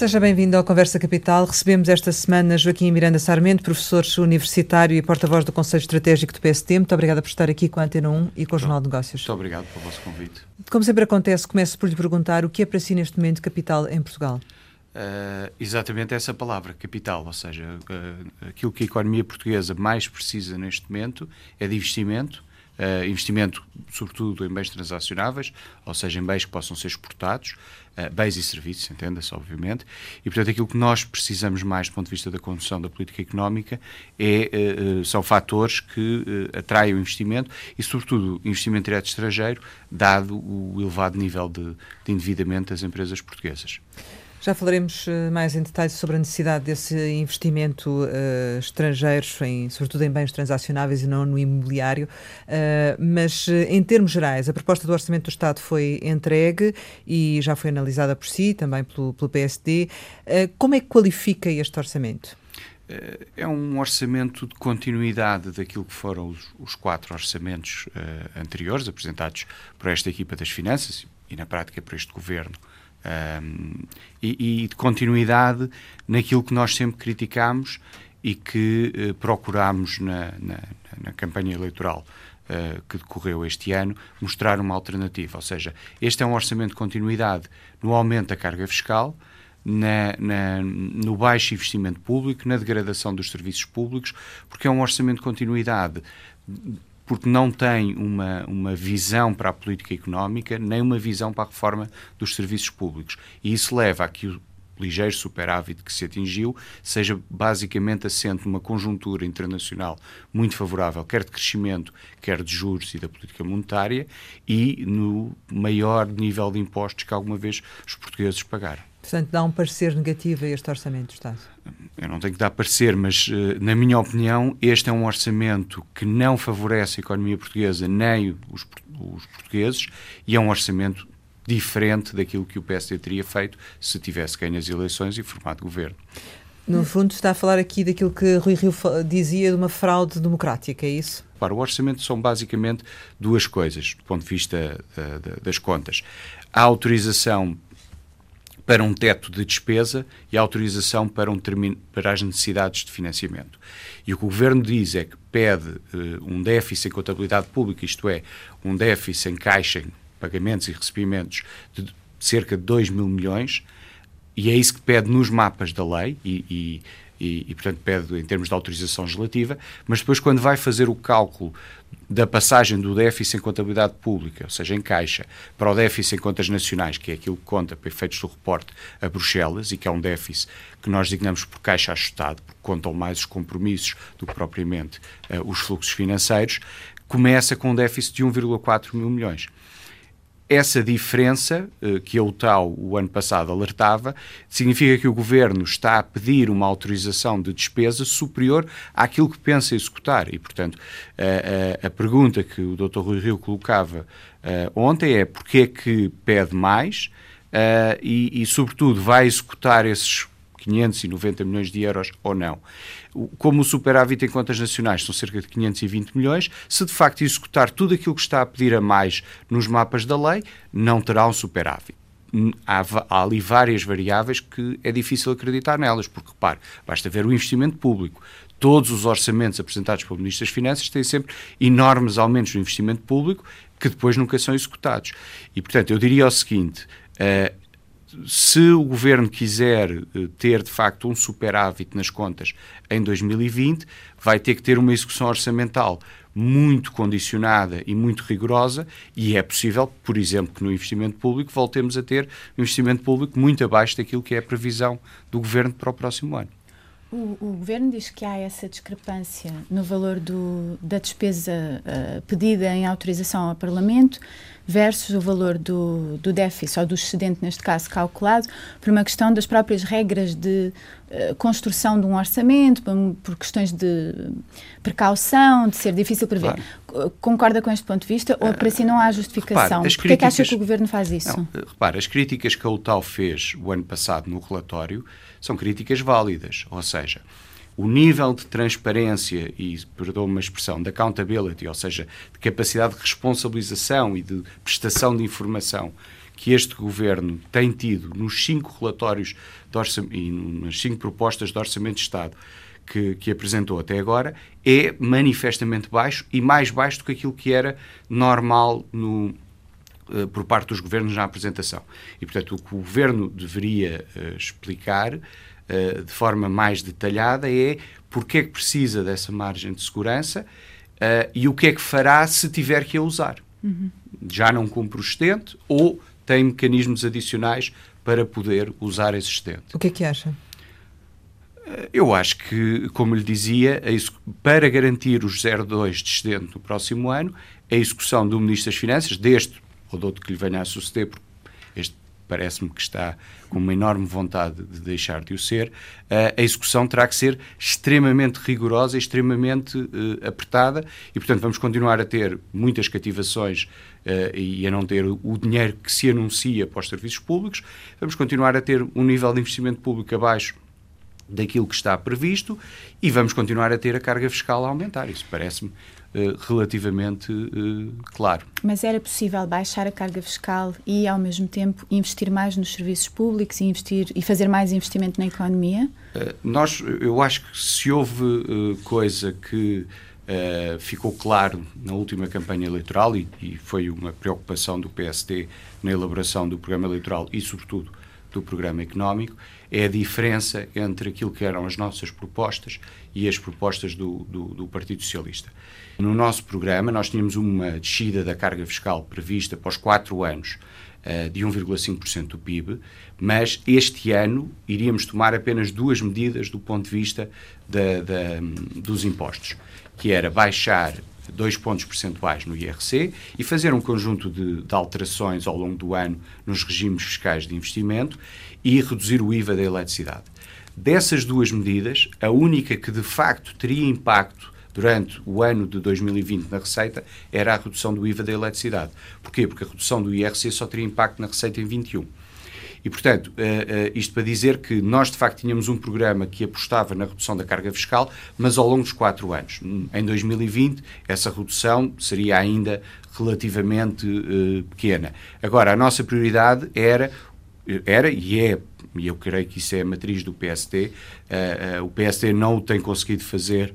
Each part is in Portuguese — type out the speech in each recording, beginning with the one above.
Seja bem-vindo ao Conversa Capital. Recebemos esta semana Joaquim Miranda Sarmento, professor universitário e porta-voz do Conselho Estratégico do PST. Muito obrigada por estar aqui com a Antena 1 e com o Jornal de Negócios. Muito obrigado pelo vosso convite. Como sempre acontece, começo por lhe perguntar o que é para si neste momento capital em Portugal? Uh, exatamente essa palavra, capital, ou seja, uh, aquilo que a economia portuguesa mais precisa neste momento é de investimento, uh, investimento sobretudo em bens transacionáveis, ou seja, em bens que possam ser exportados, uh, bens e serviços, entenda-se, obviamente, e portanto aquilo que nós precisamos mais do ponto de vista da condução da política económica é, uh, são fatores que atraem o investimento e, sobretudo, investimento direto estrangeiro, dado o elevado nível de, de endividamento das empresas portuguesas. Já falaremos eh, mais em detalhe sobre a necessidade desse investimento uh, estrangeiro, em, sobretudo em bens transacionáveis e não no imobiliário. Uh, mas, em termos gerais, a proposta do Orçamento do Estado foi entregue e já foi analisada por si, também pelo, pelo PSD. Uh, como é que qualifica este orçamento? É um orçamento de continuidade daquilo que foram os, os quatro orçamentos anteriores, apresentados por esta equipa das finanças e, na prática, por este governo um, e, e, de continuidade naquilo que nós sempre criticámos e que uh, procurámos na, na, na, campanha eleitoral uh, que decorreu este ano, mostrar uma alternativa. Ou seja, este é um orçamento de continuidade no aumento da carga fiscal, na, na, no baixo investimento público, na degradação dos serviços públicos, porque é um orçamento de continuidade porque não tem uma, uma visão para a política económica, nem uma visão para a reforma dos serviços públicos. E isso leva a que o ligeiro superávit que se atingiu seja basicamente assente numa conjuntura internacional muito favorável, quer de crescimento, quer de juros e da política monetária, e no maior nível de impostos que alguma vez os portugueses pagaram. Portanto, dá um parecer negativo a este orçamento do Estado? Eu não tenho que dar parecer, mas, eh, na minha opinião, este é um orçamento que não favorece a economia portuguesa nem os, os portugueses e é um orçamento diferente daquilo que o PSD teria feito se tivesse ganho as eleições e formado governo. No fundo, está a falar aqui daquilo que Rui Rio dizia de uma fraude democrática, é isso? Para o orçamento são basicamente duas coisas, do ponto de vista uh, das contas. A autorização para um teto de despesa e autorização para, um para as necessidades de financiamento. E o que o Governo diz é que pede uh, um déficit em contabilidade pública, isto é, um déficit em caixa, em pagamentos e recebimentos de cerca de 2 mil milhões, e é isso que pede nos mapas da lei, e, e e, e, portanto, pede em termos de autorização legislativa, mas depois, quando vai fazer o cálculo da passagem do déficit em contabilidade pública, ou seja, em caixa, para o déficit em contas nacionais, que é aquilo que conta para efeitos do reporte a Bruxelas, e que é um déficit que nós designamos por caixa ajustado, porque contam mais os compromissos do que propriamente uh, os fluxos financeiros, começa com um déficit de 1,4 mil milhões essa diferença, eh, que a UTAU o ano passado alertava, significa que o Governo está a pedir uma autorização de despesa superior àquilo que pensa executar. E, portanto, a, a, a pergunta que o Dr. Rui Rio colocava uh, ontem é porquê é que pede mais uh, e, e, sobretudo, vai executar esses 590 milhões de euros ou não. Como o superávit em contas nacionais são cerca de 520 milhões, se de facto executar tudo aquilo que está a pedir a mais nos mapas da lei, não terá um superávit. Há, há, ali várias variáveis que é difícil acreditar nelas, porque, repare, basta ver o investimento público. Todos os orçamentos apresentados pelo Ministro das Finanças têm sempre enormes aumentos no investimento público que depois nunca são executados. E, portanto, eu diria o seguinte: uh, se o governo quiser eh, ter de facto um superávit nas contas em 2020, vai ter que ter uma execução orçamental muito condicionada e muito rigorosa, e é possível, por exemplo, que no investimento público voltemos a ter um investimento público muito abaixo daquilo que é a previsão do governo para o próximo ano. O, o, governo diz que há essa discrepância no valor do, da despesa uh, pedida em autorização ao Parlamento versus o valor do, do déficit, ou do excedente, neste caso, calculado, por uma questão das próprias regras de uh, construção de um orçamento, por, por, questões de precaução, de ser difícil prever. Claro. Concorda com este ponto de vista ou para si não há justificação? Por que é que acha que o governo faz isso? Não, repara, as críticas que a UTAL fez o ano passado no relatório são críticas válidas, ou seja, o nível de transparência e, perdoa-me a expressão, de accountability, ou seja, de capacidade de responsabilização e de prestação de informação que este governo tem tido nos cinco relatórios e nas cinco propostas de orçamento de Estado que, que, apresentou até agora é manifestamente baixo e mais baixo do que aquilo que era normal no, uh, por parte dos governos na apresentação. E, portanto, o que o governo deveria uh, explicar uh, de forma mais detalhada é porque é que precisa dessa margem de segurança e o que é que fará se tiver que a usar. Uhum. Já não cumpre o excedente ou tem mecanismos adicionais para poder usar esse excedente. O que é que acha? Eu acho que, como lhe dizia, para garantir os 0,2 de excedente no próximo ano, a execução do Ministro das Finanças, deste ou de outro que lhe venha a suceder, porque este parece-me que está com uma enorme vontade de deixar de o ser, a execução terá que ser extremamente rigorosa, extremamente uh, apertada e, portanto, vamos continuar a ter muitas cativações uh, e a não ter o dinheiro que se anuncia para os serviços públicos, vamos continuar a ter um nível de investimento público abaixo daquilo que está previsto e vamos continuar a ter a carga fiscal a aumentar. Isso parece-me relativamente uh, claro. Mas era possível baixar a carga fiscal e, ao mesmo tempo, investir mais nos serviços públicos e, investir, e fazer mais investimento na economia? Uh, nós, eu acho que se houve coisa que ficou claro na última campanha eleitoral e, e foi uma preocupação do PSD na elaboração do programa eleitoral e, sobretudo, do programa económico, é a diferença entre aquilo que eram as nossas propostas e as propostas do, do, do Partido Socialista. No nosso programa, nós tínhamos uma descida da carga fiscal prevista para os quatro anos uh, de 1,5% do PIB, mas este ano iríamos tomar apenas duas medidas do ponto de vista da, da, dos impostos, que era baixar dois pontos percentuais no IRC e fazer um conjunto de, de, alterações ao longo do ano nos regimes fiscais de investimento e reduzir o IVA da eletricidade. Dessas duas medidas, a única que de facto teria impacto durante o ano de 2020 na receita era a redução do IVA da eletricidade. Porquê? Porque a redução do IRC só teria impacto na receita em 21. E, portanto, uh, uh, isto para dizer que nós, de facto, tínhamos um programa que apostava na redução da carga fiscal, mas ao longo dos quatro anos. Em 2020, essa redução seria ainda relativamente uh, pequena. Agora, a nossa prioridade era, era e é e eu creio que isso é a matriz do PSD, o PSD não o tem conseguido fazer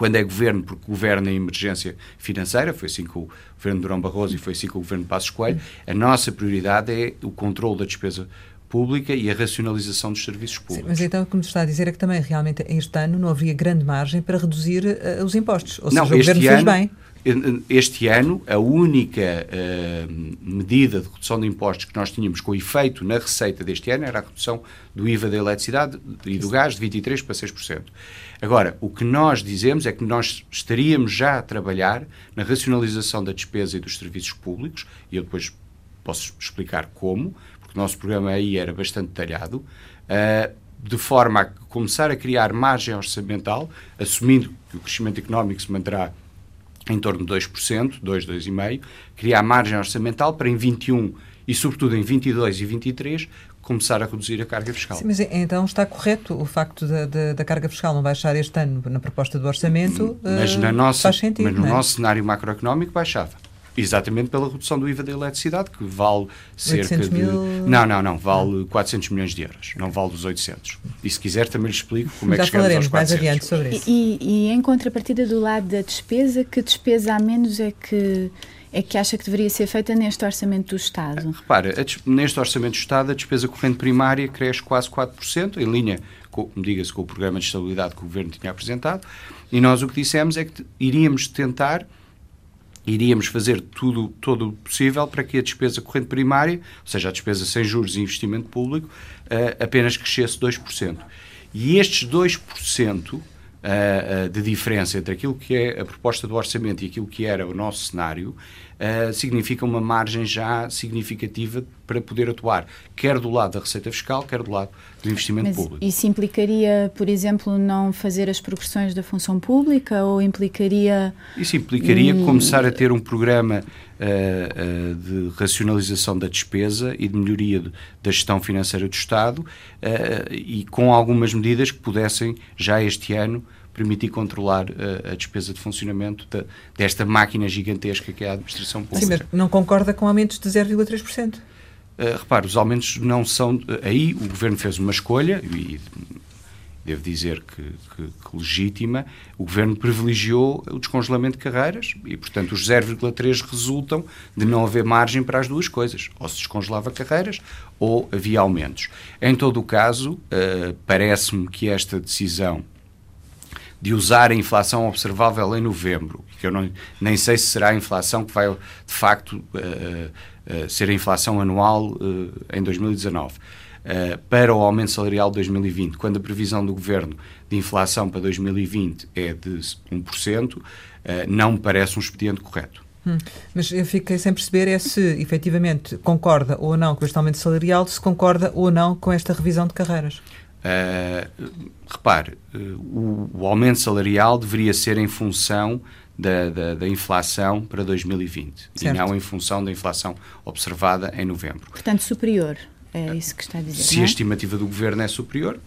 quando é governo, porque governa em emergência financeira, foi assim com o governo de Durão Barroso e foi assim com o governo de Passos Coelho, a nossa prioridade é o controle da despesa pública e a racionalização dos serviços públicos. Sim, mas então o que me está a dizer é que também realmente este ano não haveria grande margem para reduzir uh, os impostos, ou não, seja, o governo ano, fez bem. Este ano, a única uh, medida de redução de impostos que nós tínhamos com efeito na receita deste ano era a redução do IVA da eletricidade e do gás de 23% para 6%. Agora, o que nós dizemos é que nós estaríamos já a trabalhar na racionalização da despesa e dos serviços públicos, e eu depois posso explicar como, porque o nosso programa aí era bastante detalhado, uh, de forma a começar a criar margem orçamental, assumindo que o crescimento económico se manterá em torno de 2%, 2, 2,5%, criar margem orçamental para em 21 e sobretudo em 22 e 23 começar a reduzir a carga fiscal. Sim, mas então está correto o facto da, da, da, carga fiscal não baixar este ano na proposta do orçamento? Mas, na eh, nossa, faz sentido, mas no é? nosso cenário macroeconómico baixava. Exatamente pela redução do IVA da eletricidade, que vale cerca de. Mil... Não, não, não, vale 400 milhões de euros, não vale os 800. E se quiser também lhe explico como Já é que chegamos aos 400. mais adiante sobre isso. E, e, em contrapartida do lado da despesa, que despesa a menos é que é que acha que deveria ser feita neste Orçamento do Estado? Repara, neste Orçamento do Estado a despesa corrente primária cresce quase 4%, em linha, diga-se, com o Programa de Estabilidade que o Governo tinha apresentado, e nós o que dissemos é que iríamos tentar iríamos fazer tudo todo o possível para que a despesa corrente primária, ou seja, a despesa sem juros e investimento público, uh, apenas crescesse 2%. E estes 2% uh, uh, de diferença entre aquilo que é a proposta do orçamento e aquilo que era o nosso cenário uh, significa uma margem já significativa para poder atuar, quer do lado da receita fiscal, quer do lado do investimento Mas público. Isso implicaria, por exemplo, não fazer as progressões da função pública ou implicaria. Isso implicaria hum... começar a ter um programa uh, uh, de racionalização da despesa e de melhoria de, da gestão financeira do Estado e com algumas medidas que pudessem, já este ano, permitir controlar uh, a despesa de funcionamento de, desta máquina gigantesca que é a administração pública. Sim, mas não concorda com aumentos de 0,3%? Uh, repare, os aumentos não são. Aí o governo fez uma escolha, e devo dizer que, que, que, legítima, o governo privilegiou o descongelamento de carreiras e, portanto, os 0,3 resultam de não haver margem para as duas coisas. Ou se descongelava carreiras ou havia aumentos. Em todo o caso, uh, parece-me que esta decisão de usar a inflação observável em novembro, que eu não, nem sei se será a inflação que vai, de facto, uh, uh, ser a inflação anual em 2019 uh, para o aumento salarial de 2020, quando a previsão do Governo de inflação para 2020 é de 1%, uh, não me parece um expediente correto. Hum, mas eu fiquei sem perceber é se efetivamente concorda ou não com este aumento salarial, se concorda ou não com esta revisão de carreiras. Uh, repare, uh, o, o, aumento salarial deveria ser em função da, da, da inflação para 2020 certo. e não em função da inflação observada em novembro. Portanto, superior. É isso que está a dizer. Se é? a estimativa do governo é superior,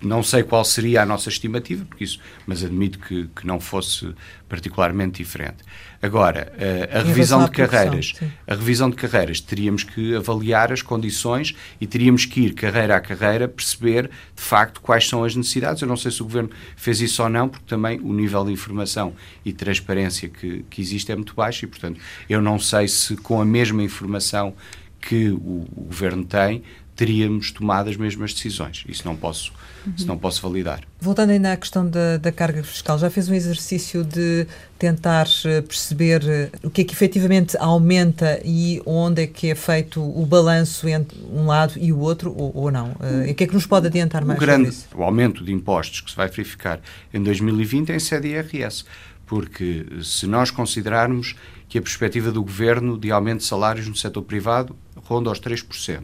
não sei qual seria a nossa estimativa, porque isso, mas admito que, que não fosse particularmente diferente. Agora, a, a revisão de carreiras, a revisão de carreiras, teríamos que avaliar as condições e teríamos que ir carreira a carreira perceber de facto quais são as necessidades. Eu não sei se o governo fez isso ou não, porque também o nível de informação e transparência que, que existe é muito baixo e, portanto, eu não sei se com a mesma informação que o, o governo tem, teríamos tomado as mesmas decisões. Isso não posso, uhum. isso não posso validar. Voltando ainda à questão da, da, carga fiscal, já fez um exercício de tentar eh, perceber eh, o que é que efetivamente aumenta e onde é que é feito o balanço entre um lado e o outro, ou, ou não? Uh, o que é que nos pode adiantar mais o grande, O aumento de impostos que se vai verificar em 2020 é em sede IRS, porque se nós considerarmos que a perspectiva do governo de aumento de salários no setor privado ronda aos 3%.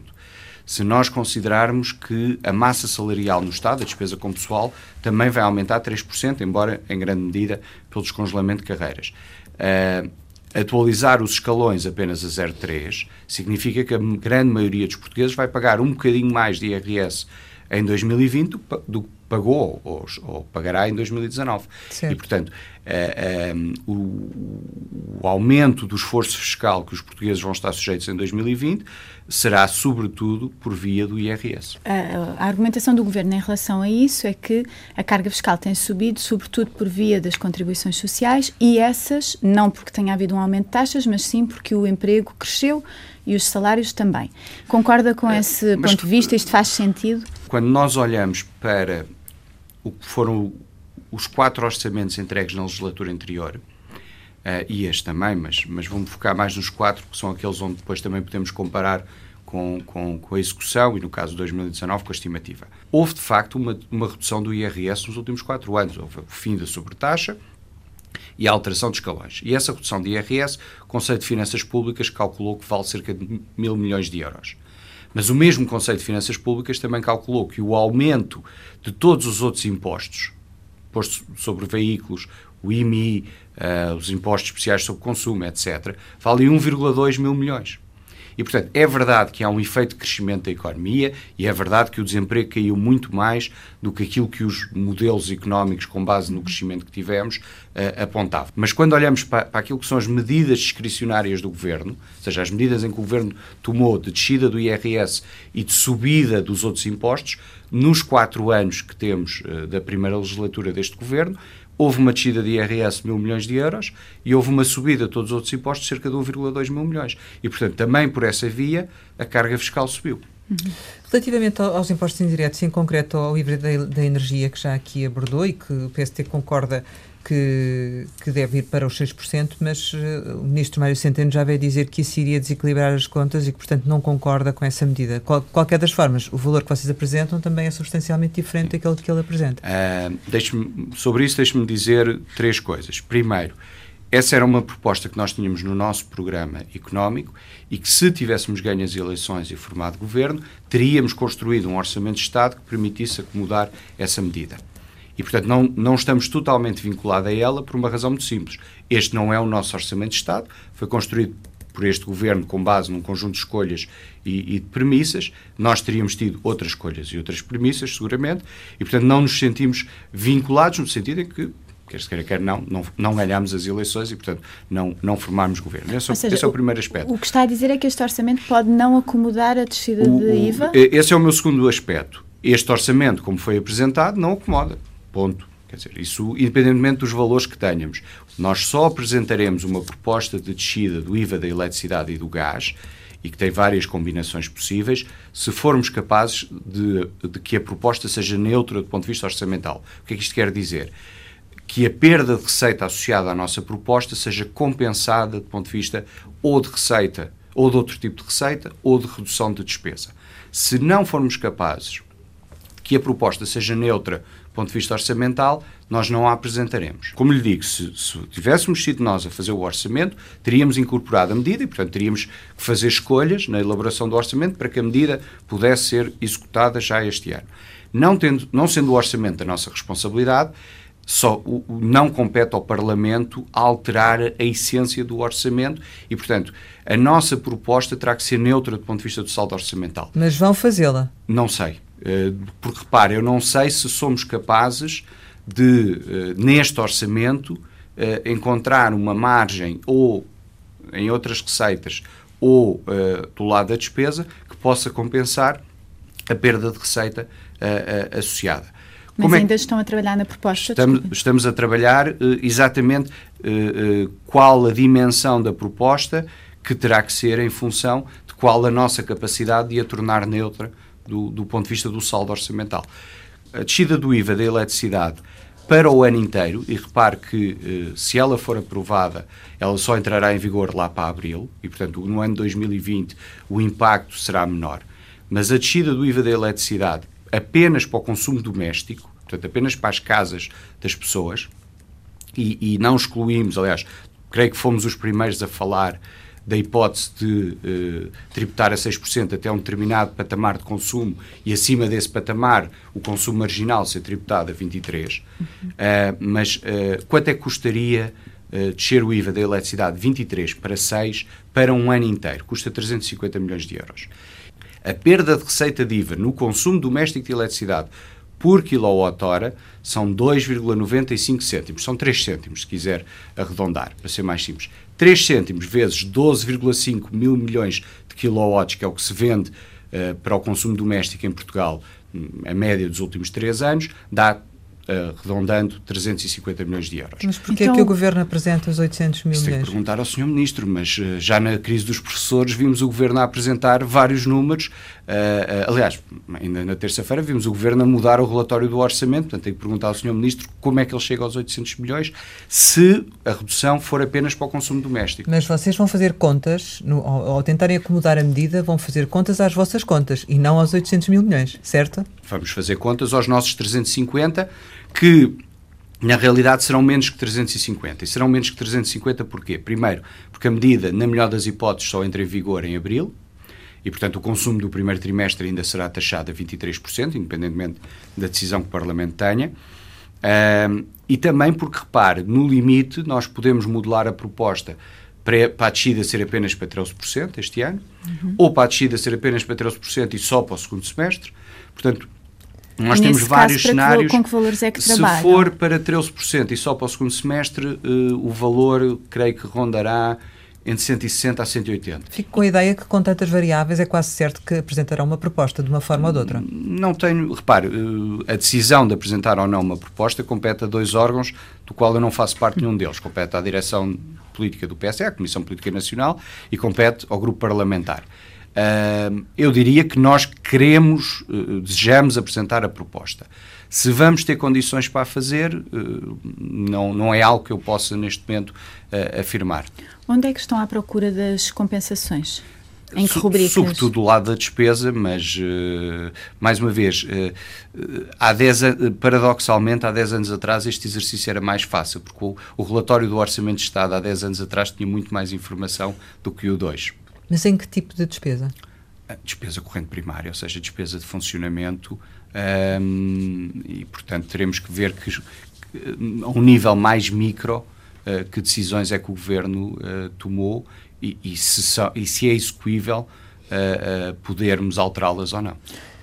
Se nós considerarmos que a massa salarial no Estado, a despesa com pessoal, também vai aumentar 3%, embora em grande medida pelo descongelamento de carreiras. Uh, atualizar os escalões apenas a 0,3 significa que a grande maioria dos portugueses vai pagar um bocadinho mais de IRS em 2020 do que pagou ou, ou, pagará em 2019. Certo. E, portanto, uh, uh, o, o, aumento do esforço fiscal que os portugueses vão estar sujeitos em 2020 será, sobretudo, por via do IRS. A, a argumentação do Governo em relação a isso é que a carga fiscal tem subido, sobretudo por via das contribuições sociais, e essas, não porque tenha havido um aumento de taxas, mas sim porque o emprego cresceu e os salários também. Concorda com eh, esse mas, ponto de vista? Isto faz sentido? Quando nós olhamos para o que foram os quatro orçamentos entregues na legislatura anterior, uh, e este também, mas, mas vamos focar mais nos quatro, que são aqueles onde depois também podemos comparar com, com, com, a execução e, no caso de 2019, com a estimativa. Houve, de facto, uma, uma redução do IRS nos últimos quatro anos. Houve o fim da sobretaxa e a alteração de escalões. E essa redução de IRS, o Conselho de Finanças Públicas calculou que vale cerca de mil milhões de euros. Mas o mesmo Conselho de Finanças Públicas também calculou que o aumento de todos os outros impostos, imposto sobre veículos, o IMI, uh, eh, os impostos especiais sobre consumo, etc., vale 1,2 mil milhões. E, portanto, é verdade que há um efeito de crescimento da economia e é verdade que o desemprego caiu muito mais do que aquilo que os modelos económicos, com base no crescimento que tivemos, uh, apontavam. Mas quando olhamos para, para aquilo que são as medidas discricionárias do governo, ou seja, as medidas em que o governo tomou de descida do IRS e de subida dos outros impostos, nos quatro anos que temos uh, da primeira legislatura deste governo, houve uma descida de IRS de mil milhões de euros e houve uma subida de todos os outros impostos de cerca de 1,2 mil milhões. E, portanto, também por essa via, a carga fiscal subiu. Uhum. Relativamente aos impostos indiretos, em concreto ao da, da energia, que já aqui abordou e que o PST concorda que, que deve ir para os 6%, mas uh, o ministro Mário Centeno já veio dizer que isso iria desequilibrar as contas e que, portanto, não concorda com essa medida. Qual, qualquer das formas, o valor que vocês apresentam também é substancialmente diferente daquele que ele apresenta. Uh, sobre isso, deixe-me dizer três coisas. Primeiro, essa era uma proposta que nós tínhamos no nosso programa económico e que, se tivéssemos ganho as eleições e formado governo, teríamos construído um orçamento de Estado que permitisse acomodar essa medida. E, portanto, não, não estamos totalmente vinculados a ela por uma razão muito simples. Este não é o nosso orçamento de Estado, foi construído por este governo com base num conjunto de escolhas e, e, de premissas. Nós teríamos tido outras escolhas e outras premissas, seguramente, e, portanto, não nos sentimos vinculados no sentido em que quer se queira, quer não, não, não ganhámos as eleições e, portanto, não, não formámos governo. Esse, seja, esse é o primeiro aspecto. O que está a dizer é que este orçamento pode não acomodar a descida o, de IVA? Esse é o meu segundo aspecto. Este orçamento, como foi apresentado, não acomoda. Ponto. Quer dizer, isso independentemente dos valores que tenhamos. Nós só apresentaremos uma proposta de descida do IVA da eletricidade e do gás e que tem várias combinações possíveis, se formos capazes de, de, que a proposta seja neutra do ponto de vista orçamental. O que é que isto quer dizer? Que a perda de receita associada à nossa proposta seja compensada do ponto de vista ou de receita, ou de outro tipo de receita, ou de redução de despesa. Se não formos capazes que a proposta seja neutra do ponto de vista orçamental, nós não a apresentaremos. Como lhe digo, se, se, tivéssemos sido nós a fazer o orçamento, teríamos incorporado a medida e, portanto, teríamos que fazer escolhas na elaboração do orçamento para que a medida pudesse ser executada já este ano. Não, tendo, não sendo o orçamento a nossa responsabilidade, só o, o, não compete ao Parlamento alterar a essência do orçamento e, portanto, a nossa proposta terá que ser neutra do ponto de vista do saldo orçamental. Mas vão fazê-la? Não sei. Uh, porque, repare, eu não sei se somos capazes de, uh, neste orçamento, uh, encontrar uma margem ou em outras receitas ou do lado da despesa que possa compensar a perda de receita associada. Mas Como é ainda é estão a trabalhar na proposta? Estamos, estamos a trabalhar uh, exatamente uh, uh, qual a dimensão da proposta que terá que ser em função de qual a nossa capacidade de a tornar neutra do, do ponto de vista do saldo orçamental. A descida do IVA da eletricidade para o ano inteiro, e repare que eh, se ela for aprovada, ela só entrará em vigor lá para abril, e portanto no ano 2020 o impacto será menor. Mas a descida do IVA da eletricidade apenas para o consumo doméstico, portanto apenas para as casas das pessoas, e, e não excluímos, aliás, creio que fomos os primeiros a falar da hipótese de eh, tributar a 6% até um determinado patamar de consumo e acima desse patamar o consumo marginal ser tributado a 23%. Uhum. Uh, mas uh, quanto é que custaria uh, descer o IVA da eletricidade de 23 para 6 para um ano inteiro? Custa 350 milhões de euros. A perda de receita de IVA no consumo doméstico de eletricidade por quilowatt-hora são 2,95 cêntimos. São 3 cêntimos, se quiser arredondar, para ser mais simples. 3 cêntimos vezes 12,5 mil milhões de quilowatts, que é o que se vende uh, para o consumo doméstico em Portugal, hum, a média dos últimos 3 anos, dá Uh, arredondando 350 milhões de euros. Mas porquê então, é que o Governo apresenta os 800 mil milhões? Tem que perguntar ao Sr. Ministro, mas uh, já na crise dos professores vimos o Governo a apresentar vários números. Uh, aliás, ainda na terça-feira vimos o Governo a mudar o relatório do orçamento, portanto tem que perguntar ao Sr. Ministro como é que ele chega aos 800 milhões se a redução for apenas para o consumo doméstico. Mas vocês vão fazer contas, no, ao, ao tentarem acomodar a medida, vão fazer contas às vossas contas e não aos 800 mil milhões, certo? Vamos fazer contas aos nossos 350 que na realidade serão menos que 350. E serão menos que 350 porquê? Primeiro, porque a medida, na melhor das hipóteses, só entra em vigor em abril, e portanto o consumo do primeiro trimestre ainda será taxado a 23%, independentemente da decisão que o Parlamento tenha. Um, e também porque, repare, no limite nós podemos modular a proposta para, para a descida ser apenas para 13% este ano, uhum. ou para a descida ser apenas para 13% e só para o segundo semestre. Portanto, nós temos vários caso, cenários. Com que valores é que Se trabalham? for para 13% e só para o segundo semestre, uh, o valor creio que rondará entre 160 a 180. Fico com a ideia que, com tantas variáveis, é quase certo que apresentará uma proposta de uma forma ou de outra. Não tenho. Repare, eh, a decisão de apresentar ou não uma proposta compete a dois órgãos, do qual eu não faço parte nenhum deles. Compete à direção política do PSE, a Comissão Política Nacional, e compete ao grupo parlamentar. Uh, eu diria que nós queremos, uh, desejamos apresentar a proposta. Se vamos ter condições para a fazer, uh, não, não é algo que eu possa neste momento eh, afirmar. Onde é que estão à procura das compensações? Em que rubricas? Sobretudo do lado da despesa, mas, mais uma vez, há paradoxalmente, há 10 anos atrás este exercício era mais fácil, porque o, o relatório do Orçamento de Estado há 10 anos atrás tinha muito mais informação do que o 2. Mas em que tipo de despesa? A despesa corrente primária, ou seja, despesa de funcionamento, um, e portanto teremos que ver que, a um nível mais micro, uh, que decisões é que o governo uh, tomou e, e, se, e, se, é execuível uh, podermos alterá-las ou não.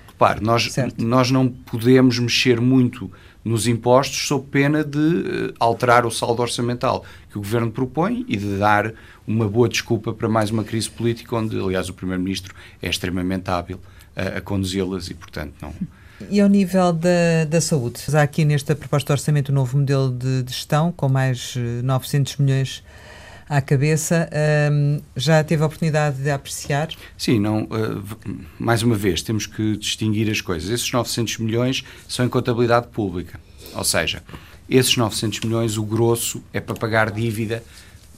repare, nós, nós não podemos mexer muito nos impostos sob pena de alterar o saldo orçamental que o Governo propõe e de dar uma boa desculpa para mais uma crise política, onde, aliás, o Primeiro-Ministro é extremamente hábil uh, a conduzi-las e, portanto, não. E ao nível da, da saúde? Há aqui nesta proposta de orçamento um novo modelo de, de gestão com mais 900 eh, milhões à cabeça. Um, já teve a oportunidade de apreciar? Sim, não, uh, mais uma vez, temos que distinguir as coisas. Esses 900 milhões são em contabilidade pública. Ou seja, esses 900 milhões, o grosso é para pagar dívida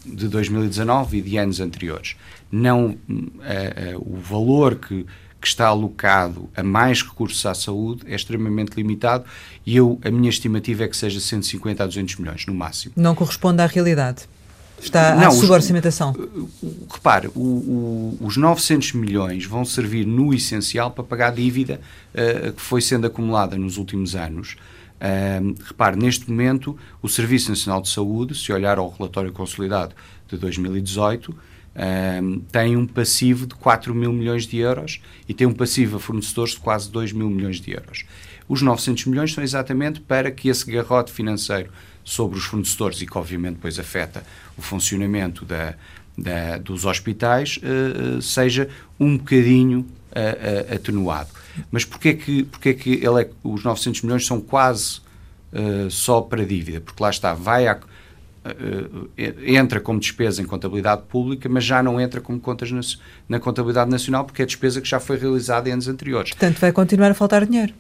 de 2019 e de anos anteriores. Não uh, uh, o valor que, que está alocado a mais recursos à saúde é extremamente limitado e eu, a minha estimativa é que seja 150 a 200 milhões, no máximo. Não corresponde à realidade? Está não, à suborçamentação. Repare, o, o, os 900 milhões vão servir no essencial para pagar a dívida uh, que foi sendo acumulada nos últimos anos. Repare, neste momento, o Serviço Nacional de Saúde, se olhar ao relatório consolidado de 2018, uh, tem um passivo de 4 mil milhões de euros e tem um passivo a fornecedores de quase 2 mil milhões de euros. Os 900 milhões são exatamente para que esse garrote financeiro sobre os fornecedores e que obviamente depois afeta o funcionamento da, da, dos hospitais uh, seja um bocadinho uh, atenuado. Mas porquê que, porquê que ele é, os 900 milhões são quase só para dívida? Porque lá está, vai a, entra como despesa em contabilidade pública, mas já não entra como contas na, na contabilidade nacional, porque é despesa que já foi realizada em anos anteriores. Portanto, vai continuar a faltar dinheiro.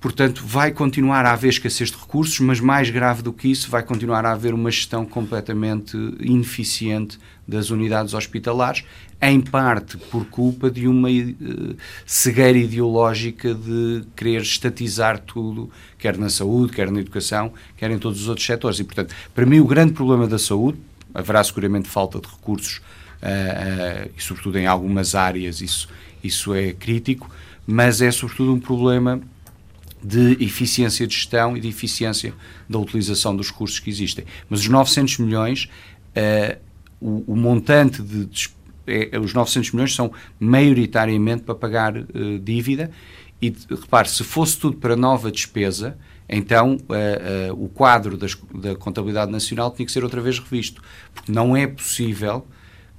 Portanto, vai continuar a haver escassez de recursos, mas mais grave do que isso, vai continuar a haver uma gestão completamente ineficiente das unidades hospitalares, em parte por culpa de uma uh, cegueira ideológica de querer estatizar tudo, quer na saúde, quer na educação, quer em todos os outros setores. E, portanto, para mim, o grande problema da saúde, haverá seguramente falta de recursos, uh, uh, e sobretudo em algumas áreas isso, isso é crítico, mas é sobretudo um problema de eficiência de gestão e de eficiência da utilização dos recursos que existem. Mas os 900 milhões, uh, o, o, montante de, de é, os 900 milhões são maioritariamente para pagar uh, dívida e repare, se fosse tudo para nova despesa, então uh, uh, o quadro das, da contabilidade nacional tinha que ser outra vez revisto, porque não é possível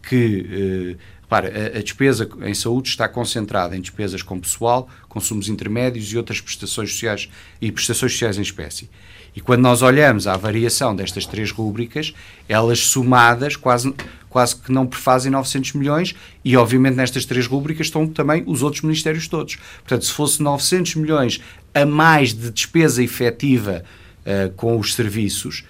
que A, a, despesa em saúde está concentrada em despesas com pessoal, consumos intermédios e outras prestações sociais e prestações sociais em espécie. E quando nós olhamos à variação destas três rúbricas, elas somadas quase, quase que não prefazem 900 milhões e, obviamente, nestas três rúbricas estão também os outros ministérios todos. Portanto, se fosse 900 milhões a mais de despesa efetiva uh, com os serviços,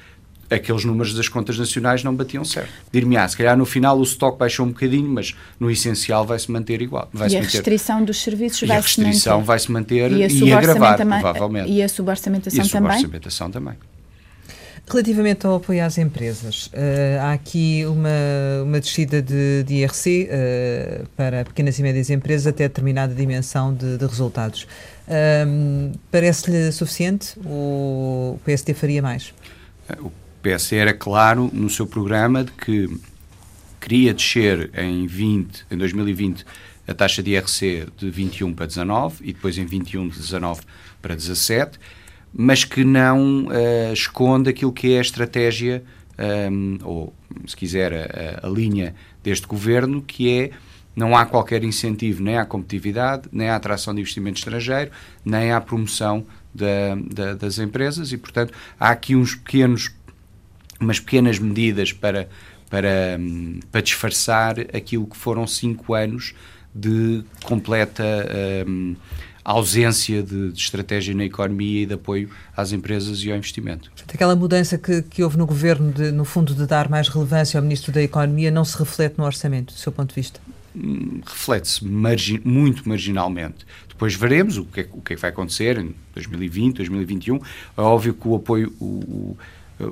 aqueles números das contas nacionais não batiam certo. Dir-me-á, se calhar no final o estoque baixou um bocadinho, mas no essencial vai-se manter igual. Vai e a manter. restrição dos serviços vai-se manter. a restrição vai-se manter e, a e agravar, provavelmente. E a suborçamentação também? E a suborçamentação também. Relativamente ao apoio às empresas, uh, há aqui uma, uma descida de, de IRC uh, para pequenas e médias empresas até determinada dimensão de, de resultados. Uh, Parece-lhe suficiente ou o PSD faria mais? O PS era claro no seu programa de que queria descer em, 20, em 2020 a taxa de IRC de 21 para 19 e depois em 21 de 19 para 17, mas que não uh, esconde aquilo que é a estratégia, um, ou se quiser, a, a, linha deste governo, que é não há qualquer incentivo nem à competitividade, nem à atração de investimento estrangeiro, nem à promoção da, da, das empresas e, portanto, há aqui uns pequenos umas pequenas medidas para, para, para disfarçar aquilo que foram cinco anos de completa um, ausência de, de, estratégia na economia e de apoio às empresas e ao investimento. Aquela mudança que, que houve no governo, de, no fundo, de dar mais relevância ao Ministro da Economia, não se reflete no orçamento, do seu ponto de vista? Hum, reflete-se margin, muito marginalmente. Depois veremos o que, é, o que, é que vai acontecer em 2020, 2021. É óbvio que o apoio. O,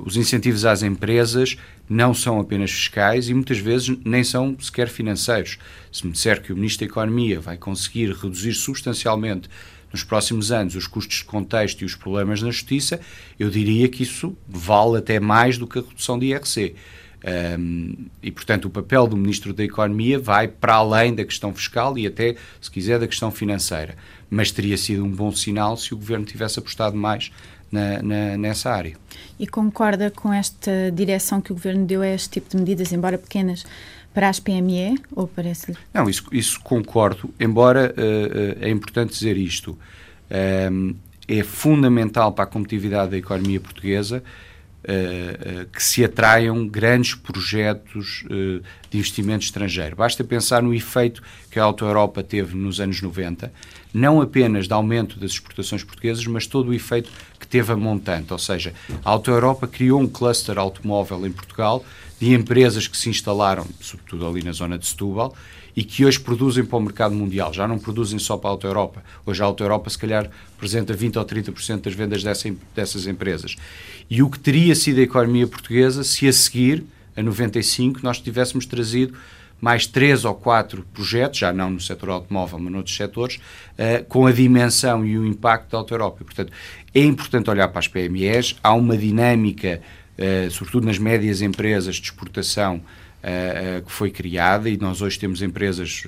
os incentivos às empresas não são apenas fiscais e muitas vezes nem são sequer financeiros. Se me disser que o Ministro da Economia vai conseguir reduzir substancialmente nos próximos anos os custos de contexto e os problemas na justiça, eu diria que isso vale até mais do que a redução de IRC. Um, e, portanto, o papel do Ministro da Economia vai para além da questão fiscal e até, se quiser, da questão financeira. Mas teria sido um bom sinal se o Governo tivesse apostado mais na, na, nessa área. E concorda com esta direção que o Governo deu a este tipo de medidas, embora pequenas, para as PME? Ou parece -lhe? Não, isso, isso concordo, embora uh, uh, é importante dizer isto. Um, é fundamental para a competitividade da economia portuguesa Uh, uh, que se atraiam grandes projetos uh, de investimento estrangeiro. Basta pensar no efeito que a Auto Europa teve nos anos 90, não apenas de aumento das exportações portuguesas, mas todo o efeito que teve a montante. Ou seja, a Auto Europa criou um cluster automóvel em Portugal de empresas que se instalaram, sobretudo ali na zona de Setúbal, e que hoje produzem para o mercado mundial. Já não produzem só para a Auto Europa. Hoje a Auto Europa, se calhar, representa 20 ou 30% das vendas dessa, dessas empresas. E o que teria sido a economia portuguesa se a seguir, a 95, nós tivéssemos trazido mais três ou quatro projetos, já não no setor automóvel, mas noutros setores, uh, com a dimensão e o impacto da Auto Europa. Portanto, é importante olhar para as PMEs, há uma dinâmica, uh, sobretudo nas médias empresas de exportação, uh, que foi criada e nós hoje temos empresas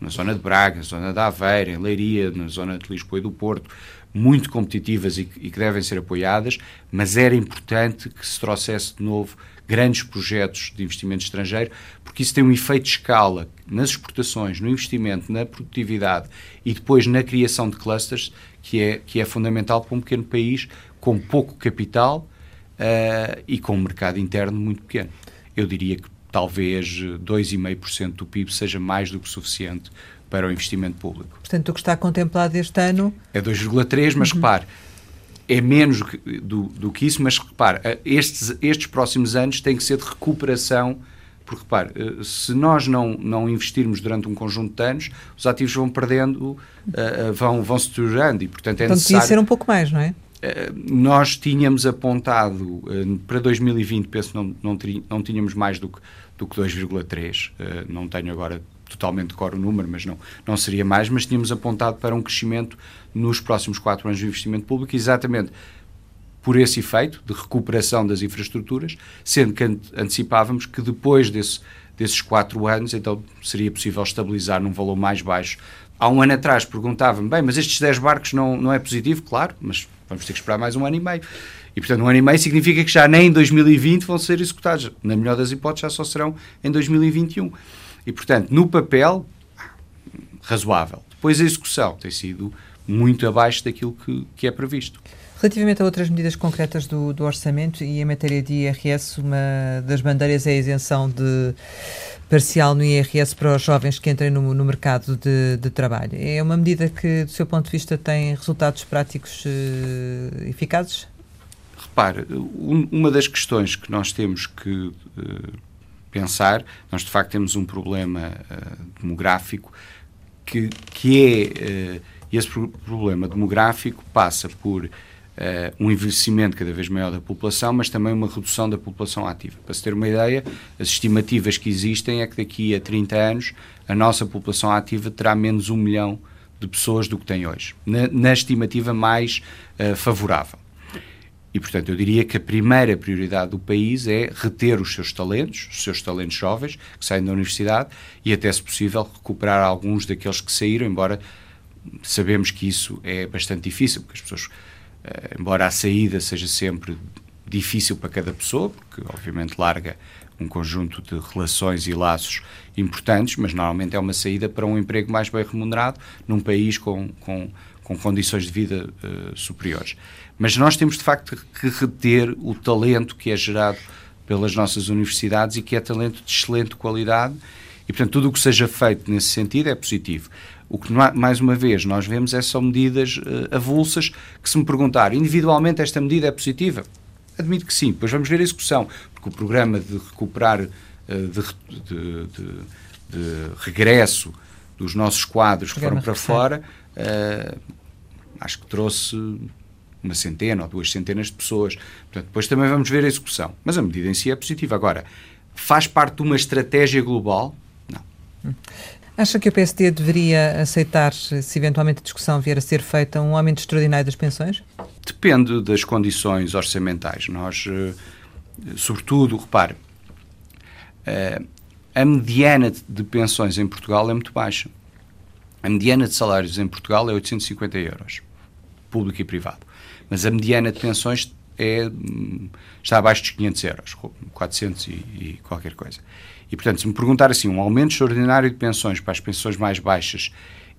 na zona de Braga, na zona de Aveira, em Leiria, na zona de Lisboa e do Porto, muito competitivas e, e, que devem ser apoiadas, mas era importante que se trouxesse de novo grandes projetos de investimento estrangeiro, porque isso tem um efeito de escala nas exportações, no investimento, na produtividade e depois na criação de clusters, que é, que é fundamental para um pequeno país com pouco capital uh, e com um mercado interno muito pequeno. Eu diria que talvez 2,5% do PIB seja mais do que suficiente para o investimento público. Portanto, o que está contemplado este ano... É 2,3%, mas uhum. repare, é menos do, do que isso, mas repare, eh, estes, estes próximos anos têm que ser de recuperação porque, repare, eh, se nós não, não investirmos durante um conjunto de anos, os ativos vão perdendo, vão, vão se deteriorando e, portanto, é então, necessário... Então, ser um pouco mais, não é? Nós tínhamos apontado uh, para 2020, penso não, não, tínhamos mais do que, do que 2,3, uh, não tenho agora totalmente cor o número, mas não, não seria mais, mas tínhamos apontado para um crescimento nos próximos quatro anos de investimento público, exatamente por esse efeito de recuperação das infraestruturas, sendo que antecipávamos que depois desse, desses quatro anos, então seria possível estabilizar num valor mais baixo. Há um ano atrás perguntava-me, bem, mas estes 10 barcos não, não é positivo? Claro, mas vamos ter que esperar mais um ano e meio. E, portanto, um ano e meio significa que já nem em 2020 vão ser executados. Na melhor das hipóteses, já só serão em 2021. E, portanto, no papel, razoável. Depois a execução tem sido muito abaixo daquilo que, que é previsto. Relativamente a outras medidas concretas do, do, orçamento e em matéria de IRS, uma das bandeiras é a isenção de parcial no IRS para os jovens que entrem no, no mercado de, de, trabalho. É uma medida que, do seu ponto de vista, tem resultados práticos uh, eficazes? Repare, um, uma das questões que nós temos que uh, pensar, nós de facto temos um problema uh, demográfico que, que é, esse problema demográfico passa por Uh, um envelhecimento cada vez maior da população, mas também uma redução da população ativa. Para se ter uma ideia, as estimativas que existem é que daqui a 30 anos a nossa população ativa terá menos um milhão de pessoas do que tem hoje, na, na estimativa mais uh, favorável. E, portanto, eu diria que a primeira prioridade do país é reter os seus talentos, os seus talentos jovens, que saem da universidade, e até, se possível, recuperar alguns daqueles que saíram, embora sabemos que isso é bastante difícil, porque as pessoas embora a saída seja sempre difícil para cada pessoa, porque obviamente larga um conjunto de relações e laços importantes, mas normalmente é uma saída para um emprego mais bem remunerado num país com, com, com condições de vida uh, superiores. Mas nós temos de facto que reter o talento que é gerado pelas nossas universidades e que é talento de excelente qualidade e, portanto, tudo o que seja feito nesse sentido é positivo. O que, mais uma vez, nós vemos é só medidas uh, avulsas que, se me perguntar individualmente esta medida é positiva, admito que sim. Depois vamos ver a execução, porque o programa de recuperar, uh, de, de, de, de, regresso dos nossos quadros que foram para fora, uh, acho que trouxe uma centena ou duas centenas de pessoas. Portanto, depois também vamos ver a execução. Mas a medida em si é positiva. Agora, faz parte de uma estratégia global? Não. Hum. Acha que o PSD deveria aceitar, se eventualmente a discussão vier a ser feita, um aumento extraordinário das pensões? Depende das condições orçamentais. Nós, eh, sobretudo, repare, uh, a mediana de pensões em Portugal é muito baixa. A mediana de salários em Portugal é 850 euros, público e privado. Mas a mediana de pensões é, hum, está abaixo dos 500 euros, 400 e, e, qualquer coisa. E, portanto, se me perguntar assim, um aumento extraordinário de pensões para as pensões mais baixas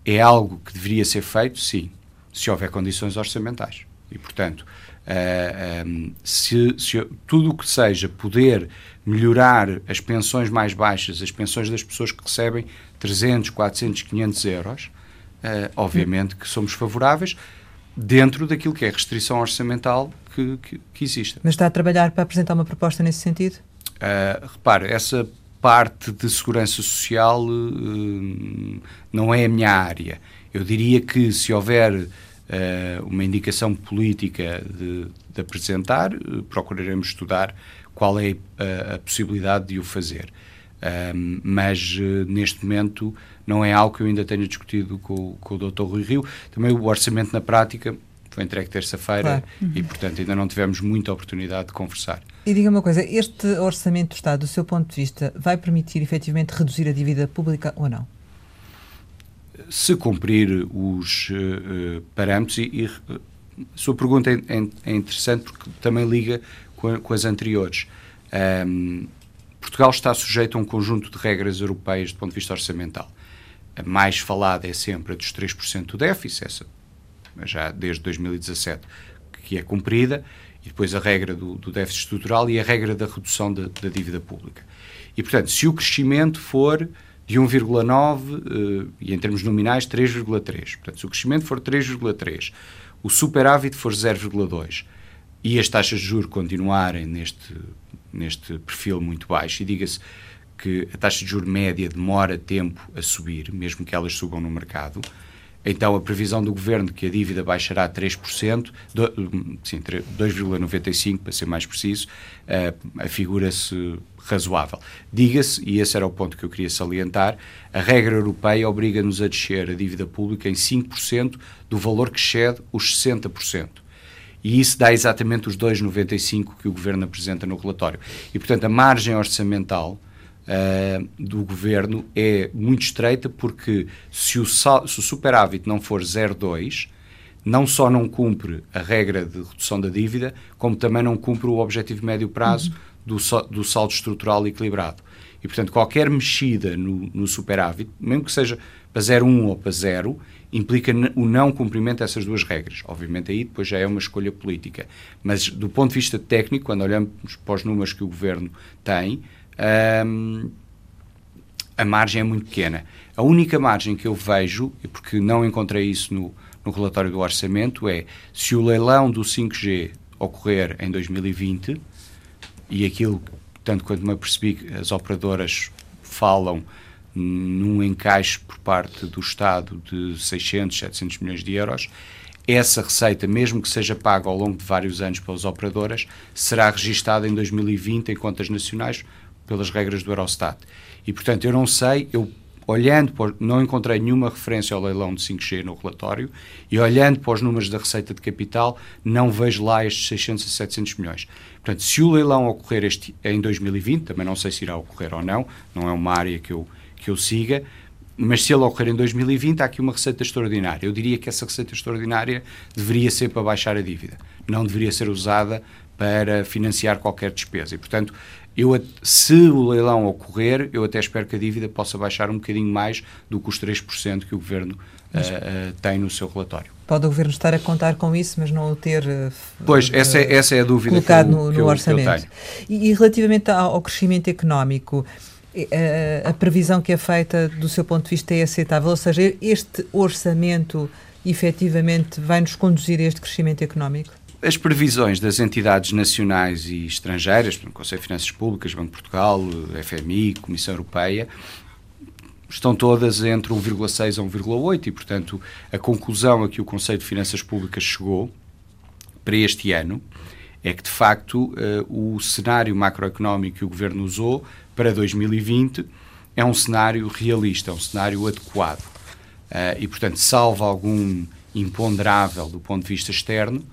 é algo que deveria ser feito? Sim, se houver condições orçamentais. E, portanto, uh, eh, um, se, se, tudo o que seja poder melhorar as pensões mais baixas, as pensões das pessoas que recebem 300, 400, 500 euros, uh, obviamente que somos favoráveis dentro daquilo que é a restrição orçamental que, que, que existe. Mas está a trabalhar para apresentar uma proposta nesse sentido? Uh, repare, essa parte de segurança social uh, não é a minha área. Eu diria que se houver uh, uma indicação política de, de apresentar, procuraremos estudar qual é a, a possibilidade de o fazer. Mas uh, neste momento não é algo que eu ainda tenha discutido com, com o Dr. Rui Rio. Também o orçamento na prática foi entregue terça-feira claro. e, portanto, ainda não tivemos muita oportunidade de conversar. E diga uma coisa, este orçamento do Estado, do seu ponto de vista, vai permitir efetivamente reduzir a dívida pública ou não? Se cumprir os uh, parâmetros, e, e a sua pergunta é, é, é, interessante porque também liga com, com as anteriores. Um, Portugal está sujeito a um conjunto de regras europeias do ponto de vista orçamental. A mais falada é sempre a dos 3% do déficit, essa já desde 2017 que é cumprida, e depois a regra do, do déficit estrutural e a regra da redução da, da dívida pública. E, portanto, se o crescimento for de 1,9 uh, eh, e em termos nominais 3,3, portanto, se o crescimento for 3,3, o superávit for 0,2 e as taxas de juros continuarem neste neste perfil muito baixo, e diga-se que a taxa de juros média demora tempo a subir, mesmo que elas subam no mercado, então a previsão do governo que a dívida baixará 3%, sim, 2,95% para ser mais preciso, uh, afigura-se razoável. Diga-se, e esse era o ponto que eu queria salientar, a regra europeia obriga-nos a descer a dívida pública em 5% do valor que excede os 60%. E isso dá exatamente os 2,95 que o Governo apresenta no relatório. E, portanto, a margem orçamental uh, do Governo é muito estreita porque se o, sal, se o superávit não for 0,2, não só não cumpre a regra de redução da dívida, como também não cumpre o objetivo médio prazo uhum. do, do saldo estrutural equilibrado. E, portanto, qualquer mexida no, no superávit, mesmo que seja para 0,1 ou para 0, implica o não cumprimento dessas duas regras. Obviamente aí depois já é uma escolha política. Mas do ponto de vista técnico, quando olhamos para os números que o Governo tem, hum, a margem é muito pequena. A única margem que eu vejo, e porque não encontrei isso no, no relatório do orçamento, é se o leilão do 5G ocorrer em 2020, e aquilo, tanto quanto me apercebi, as operadoras falam num encaixe por parte do Estado de 600, 700 milhões de euros, essa receita, mesmo que seja paga ao longo de vários anos pelas operadoras, será registada em 2020 em contas nacionais pelas regras do Eurostat. E, portanto, eu não sei, eu olhando, não encontrei nenhuma referência ao leilão de 5G no relatório, e olhando para os números da receita de capital, não vejo lá estes 600 a 700 milhões. Portanto, se o leilão ocorrer este, em 2020, também não sei se irá ocorrer ou não, não é uma área que eu que eu siga, mas se ele ocorrer em 2020, há aqui uma receita extraordinária. Eu diria que essa receita extraordinária deveria ser para baixar a dívida, não deveria ser usada para financiar qualquer despesa. E, portanto, eu, se o leilão ocorrer, eu até espero que a dívida possa baixar um bocadinho mais do que os 3% que o Governo uh, uh, tem no seu relatório. Pode o Governo estar a contar com isso, mas não o ter uh, pois, essa, é, essa é a dúvida colocado que eu, no, no orçamento. E, e, relativamente ao, ao crescimento económico, a, a, previsão que é feita do seu ponto de vista é aceitável? Ou seja, este orçamento efetivamente vai nos conduzir a este crescimento económico? As previsões das entidades nacionais e estrangeiras, Conselho de Finanças Públicas, Banco de Portugal, FMI, Comissão Europeia, estão todas entre 1,6 a 1,8 e, portanto, a conclusão a que o Conselho de Finanças Públicas chegou para este ano é que, de facto, uh, o cenário macroeconómico que o Governo usou para 2020 é um cenário realista, é um cenário adequado. Uh, e, portanto, salvo algum imponderável do ponto de vista externo,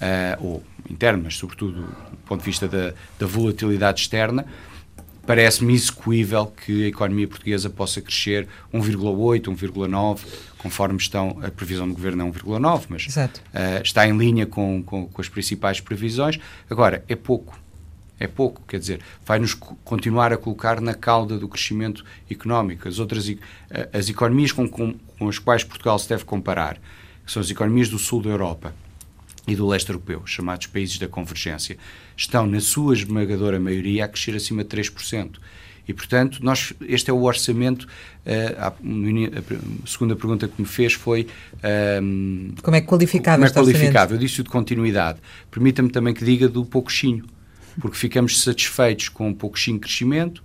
uh, ou interno, mas sobretudo do ponto de vista da, da volatilidade externa, parece-me execuível que a economia portuguesa possa crescer 1,8, 1,9, conforme estão, a previsão do governo é 1,9, mas uh, está em linha com, com, com, as principais previsões. Agora, é pouco. É pouco, quer dizer, vai-nos continuar a colocar na cauda do crescimento económico. As outras uh, as economias com, com, com as quais Portugal se deve comparar, que são as economias do sul da Europa, e do leste europeu, chamados países da convergência, estão, na sua esmagadora maioria, a crescer acima de 3%. E, portanto, nós, este é o orçamento. Uh, a, segunda pergunta que me fez foi. Uh, como é que qualificava Como é qualificava? Eu disse-o de continuidade. Permita-me também que diga do pouquinho, porque ficamos satisfeitos com um pouquinho crescimento,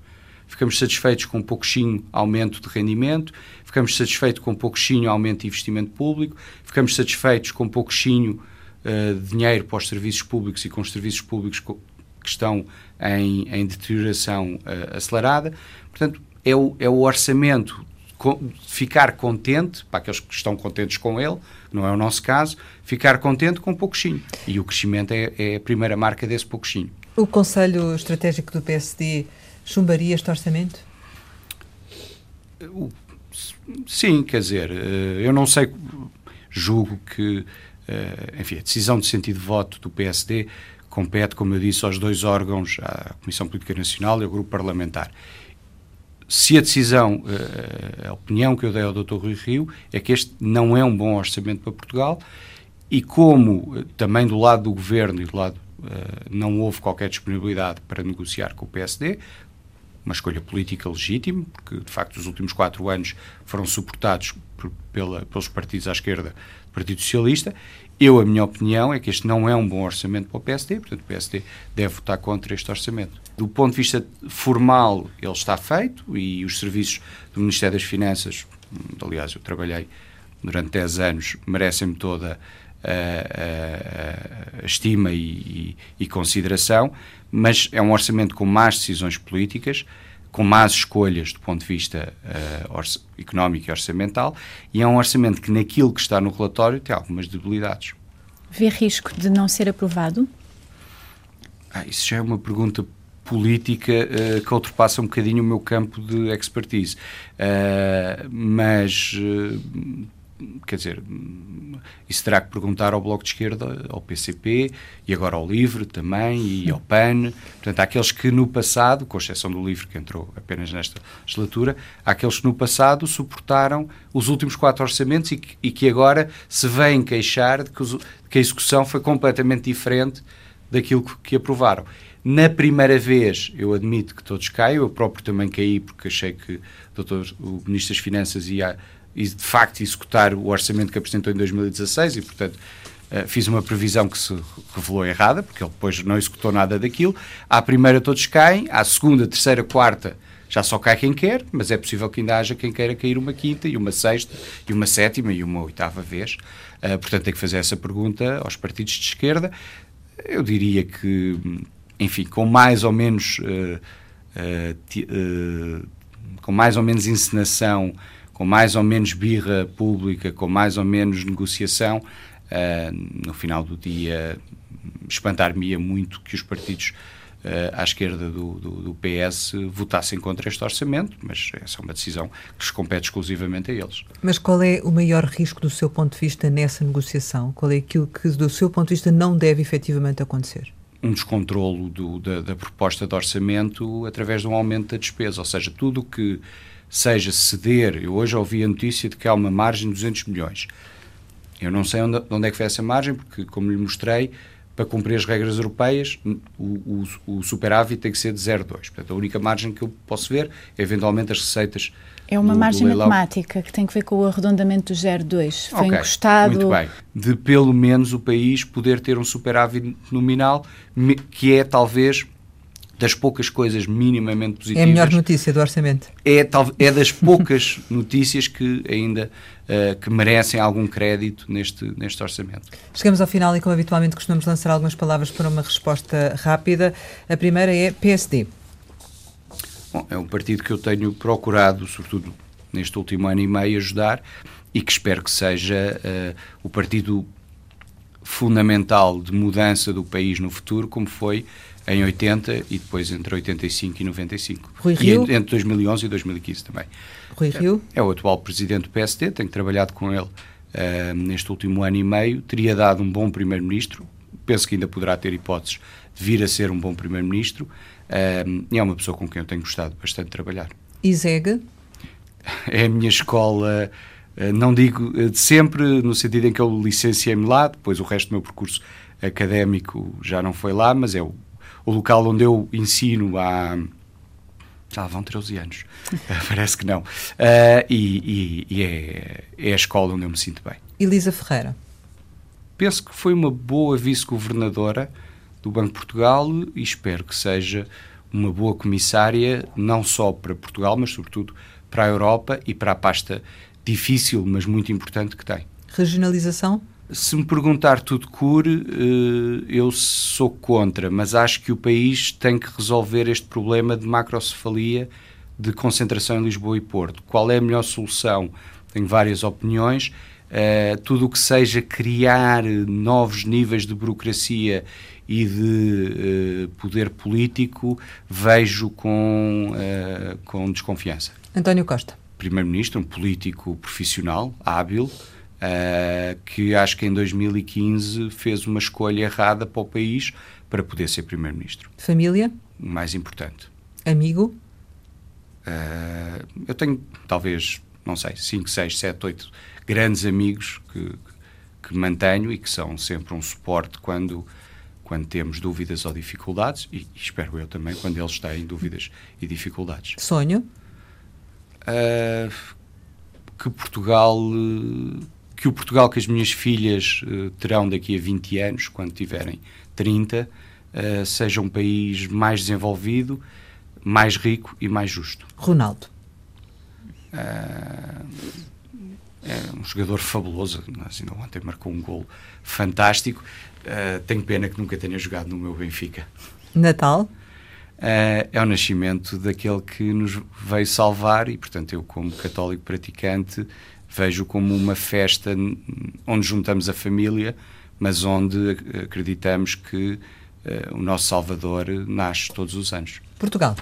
ficamos satisfeitos com um pouquinho aumento de rendimento, ficamos satisfeitos com um pouquinho aumento de investimento público, ficamos satisfeitos com um pouquinho uh, dinheiro para os serviços públicos e com os serviços públicos que estão em, em deterioração uh, acelerada. Portanto, é o, é o orçamento ficar contente, para aqueles que estão contentes com ele, não é o nosso caso, ficar contente com um pouquinho. E o crescimento é, é a primeira marca desse pouquinho. O Conselho Estratégico do PSD chumbaria este orçamento? Sim, quer dizer, eh, eu não sei, julgo que eh, enfim, a decisão de sentido de voto do PSD compete, como eu disse, aos dois órgãos, à Comissão Política Nacional e ao Grupo Parlamentar. Se a decisão, eh, a opinião que eu dei ao Dr. Rui Rio é que este não é um bom orçamento para Portugal e como eh, também do lado do Governo e do lado não houve qualquer disponibilidade para negociar com o PSD, uma escolha política legítima, porque de facto os últimos quatro anos foram suportados por, pela, pelos partidos à esquerda Partido Socialista. Eu, a minha opinião é que este não é um bom orçamento para o PSD, portanto o PSD deve votar contra este orçamento. Do ponto de vista formal, ele está feito e os serviços do Ministério das Finanças, aliás, eu trabalhei durante 10 anos, merecem-me toda a, a, a estima e, e, e consideração, mas é um orçamento com más decisões políticas, com más escolhas do ponto de vista uh, económico e orçamental, e é um orçamento que, naquilo que está no relatório, tem algumas debilidades. Vê risco de não ser aprovado? Ah, isso já é uma pergunta política uh, que ultrapassa um bocadinho o meu campo de expertise. Uh, mas quer dizer, isso terá que perguntar ao Bloco de Esquerda, ao PCP e agora ao LIVRE também e ao PAN. Portanto, há aqueles que no passado, com exceção do LIVRE que entrou apenas nesta legislatura, há aqueles que no passado suportaram os últimos quatro orçamentos e que, e que agora se vêm queixar de que, os, de que, a execução foi completamente diferente daquilo que, que aprovaram. Na primeira vez, eu admito que todos caiam, eu próprio também caí porque achei que doutor, o Ministro das Finanças ia e de facto executar o orçamento que apresentou em 2016 e, portanto, uh, fiz uma previsão que se revelou errada, porque ele depois não executou nada daquilo. À primeira todos caem, à segunda, terceira, quarta já só cai quem quer, mas é possível que ainda haja quem queira cair uma quinta e uma sexta e uma sétima e uma oitava vez. Uh, portanto, tem que fazer essa pergunta aos partidos de esquerda. Eu diria que, enfim, com mais ou menos uh, uh, com mais ou menos encenação com mais ou menos birra pública, com mais ou menos negociação, uh, no final do dia espantar-me-ia muito que os partidos uh, à esquerda do, do, do, PS votassem contra este orçamento, mas essa é uma decisão que lhes compete exclusivamente a eles. Mas qual é o maior risco do seu ponto de vista nessa negociação? Qual é aquilo que, do seu ponto de vista, não deve efetivamente acontecer? um descontrolo do, da, da, proposta de orçamento através de um aumento da despesa, ou seja, tudo o que seja ceder. Eu hoje ouvi a notícia de que há uma margem de 200 milhões. Eu não sei onde, onde é que foi essa margem, porque, como lhe mostrei, para cumprir as regras europeias, o, o, o superávit tem que ser de 0,2. Portanto, a única margem que eu posso ver é, eventualmente, as receitas. É uma do, margem do matemática que tem que ver com o arredondamento do 0,2. Foi okay, encostado. Muito bem. De pelo menos o país poder ter um superávit nominal, que é talvez das poucas coisas minimamente positivas. É a melhor notícia do orçamento. É, é das poucas notícias que ainda uh, que merecem algum crédito neste, neste orçamento. Chegamos ao final e, como habitualmente, costumamos lançar algumas palavras para uma resposta rápida. A primeira é PSD. Bom, é um partido que eu tenho procurado, sobretudo neste último ano e meio, ajudar e que espero que seja uh, o partido fundamental de mudança do país no futuro, como foi em 80 e depois entre 85 e 95. Rui Rio? E entre 2011 e 2015 também. Rui Rio? É, é o atual presidente do PSD, tenho trabalhado com ele uh, neste último ano e meio, teria dado um bom primeiro-ministro, penso que ainda poderá ter hipóteses de vir a ser um bom primeiro-ministro, uh, e é uma pessoa com quem eu tenho gostado bastante de trabalhar. E Zeg? É a minha escola, uh, não digo de sempre, no sentido em que eu licenciei-me lá, depois o resto do meu percurso académico já não foi lá, mas é o, o local onde eu ensino há já vão 13 anos, parece que não. Uh, e, e, e é, é, a escola onde eu me sinto bem. Elisa Ferreira. Penso que foi uma boa vice-governadora do Banco de Portugal e espero que seja uma boa comissária, não só para Portugal, mas sobretudo para a Europa e para a pasta difícil, mas muito importante que tem. Regionalização? Se me perguntar tudo cure, eh, eu sou contra, mas acho que o país tem que resolver este problema de macrocefalia, de concentração em Lisboa e Porto. Qual é a melhor solução? Tenho várias opiniões. Uh, tudo o que seja criar novos níveis de burocracia e de uh, poder político, vejo com, uh, com desconfiança. António Costa. Primeiro-Ministro, um político profissional, hábil, uh, que acho que em 2015 fez uma escolha errada para o país para poder ser primeiro-ministro. Família? Mais importante. Amigo? Uh, eu tenho, talvez, não sei, 5, 6, 7, 8 grandes amigos que, que mantenho e que são sempre um suporte quando quando temos dúvidas ou dificuldades e, espero eu também quando eles têm dúvidas e dificuldades. Sonho? Uh, que Portugal uh, que o Portugal que as minhas filhas uh, terão daqui a 20 anos, quando tiverem 30, uh, eh, seja um país mais desenvolvido, mais rico e mais justo. Ronaldo. Uh, é um jogador fabuloso, ainda ontem marcou um gol fantástico. tenho pena que nunca tenha jogado no meu Benfica. Natal? é o nascimento daquele que nos veio salvar e, portanto, eu, como católico praticante, vejo como uma festa onde juntamos a família, mas onde acreditamos que uh, o nosso Salvador nasce todos os anos. Portugal.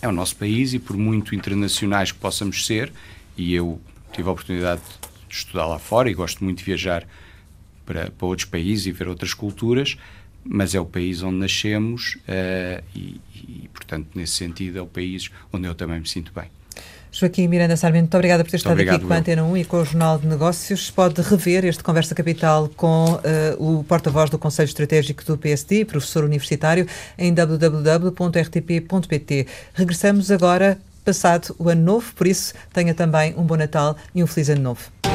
É o nosso país e por muito internacionais que possamos ser, e eu tive a oportunidade de estudar lá fora e gosto muito de viajar para, para outros países e ver outras culturas, mas é o país onde nascemos uh, e, e, portanto, nesse sentido, é o país onde eu também me sinto bem. Joaquim Miranda Sarmento, muito obrigada por ter estado aqui com a Antena 1 e com o Jornal de Negócios. Pode rever este Conversa Capital com uh, o porta-voz do Conselho Estratégico do PSD, professor universitário, em www.rtp.pt. Regressamos agora passado o ano novo, por isso tenha também um bom Natal e um feliz ano novo.